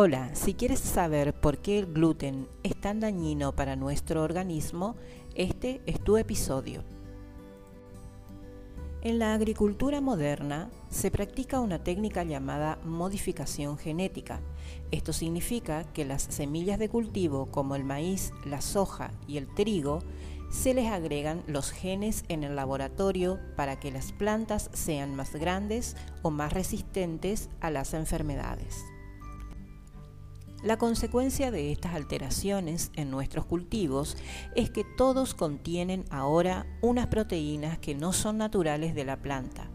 Hola, si quieres saber por qué el gluten es tan dañino para nuestro organismo, este es tu episodio. En la agricultura moderna se practica una técnica llamada modificación genética. Esto significa que las semillas de cultivo como el maíz, la soja y el trigo se les agregan los genes en el laboratorio para que las plantas sean más grandes o más resistentes a las enfermedades. La consecuencia de estas alteraciones en nuestros cultivos es que todos contienen ahora unas proteínas que no son naturales de la planta.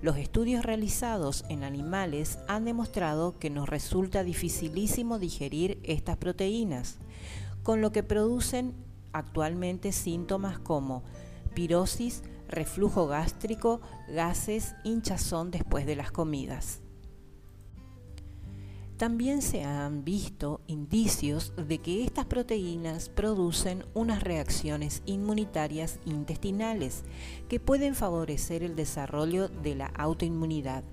Los estudios realizados en animales han demostrado que nos resulta dificilísimo digerir estas proteínas, con lo que producen actualmente síntomas como pirosis, reflujo gástrico, gases, hinchazón después de las comidas. También se han visto indicios de que estas proteínas producen unas reacciones inmunitarias intestinales que pueden favorecer el desarrollo de la autoinmunidad.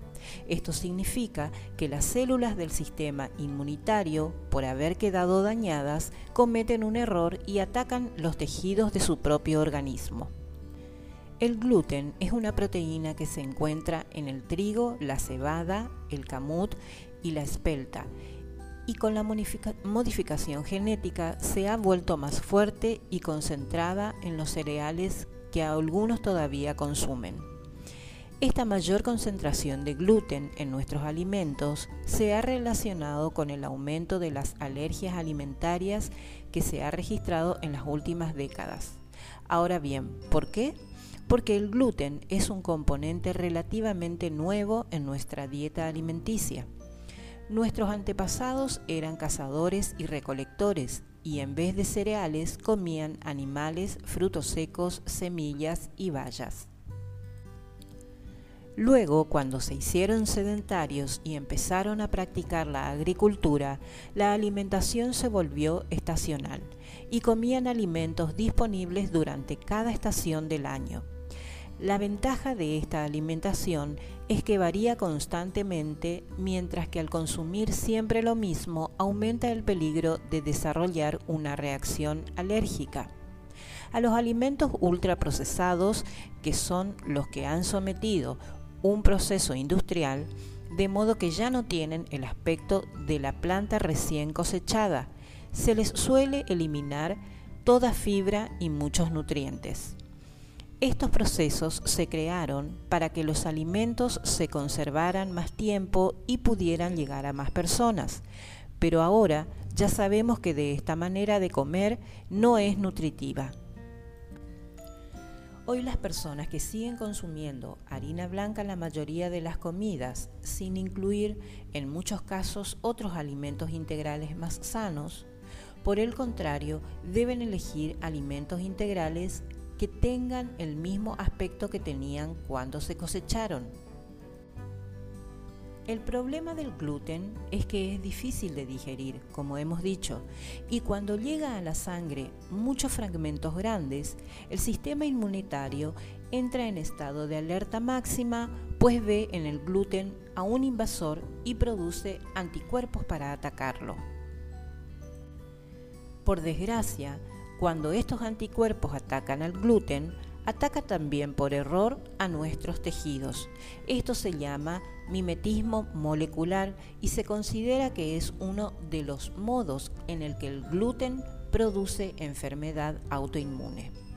Esto significa que las células del sistema inmunitario, por haber quedado dañadas, cometen un error y atacan los tejidos de su propio organismo. El gluten es una proteína que se encuentra en el trigo, la cebada, el camut y la espelta, y con la modificación genética se ha vuelto más fuerte y concentrada en los cereales que algunos todavía consumen. Esta mayor concentración de gluten en nuestros alimentos se ha relacionado con el aumento de las alergias alimentarias que se ha registrado en las últimas décadas. Ahora bien, ¿por qué? porque el gluten es un componente relativamente nuevo en nuestra dieta alimenticia. Nuestros antepasados eran cazadores y recolectores y en vez de cereales comían animales, frutos secos, semillas y bayas. Luego, cuando se hicieron sedentarios y empezaron a practicar la agricultura, la alimentación se volvió estacional y comían alimentos disponibles durante cada estación del año. La ventaja de esta alimentación es que varía constantemente, mientras que al consumir siempre lo mismo aumenta el peligro de desarrollar una reacción alérgica. A los alimentos ultraprocesados, que son los que han sometido un proceso industrial, de modo que ya no tienen el aspecto de la planta recién cosechada, se les suele eliminar toda fibra y muchos nutrientes. Estos procesos se crearon para que los alimentos se conservaran más tiempo y pudieran llegar a más personas, pero ahora ya sabemos que de esta manera de comer no es nutritiva. Hoy las personas que siguen consumiendo harina blanca en la mayoría de las comidas, sin incluir en muchos casos otros alimentos integrales más sanos, por el contrario, deben elegir alimentos integrales que tengan el mismo aspecto que tenían cuando se cosecharon. El problema del gluten es que es difícil de digerir, como hemos dicho, y cuando llega a la sangre muchos fragmentos grandes, el sistema inmunitario entra en estado de alerta máxima, pues ve en el gluten a un invasor y produce anticuerpos para atacarlo. Por desgracia, cuando estos anticuerpos atacan al gluten, ataca también por error a nuestros tejidos. Esto se llama mimetismo molecular y se considera que es uno de los modos en el que el gluten produce enfermedad autoinmune.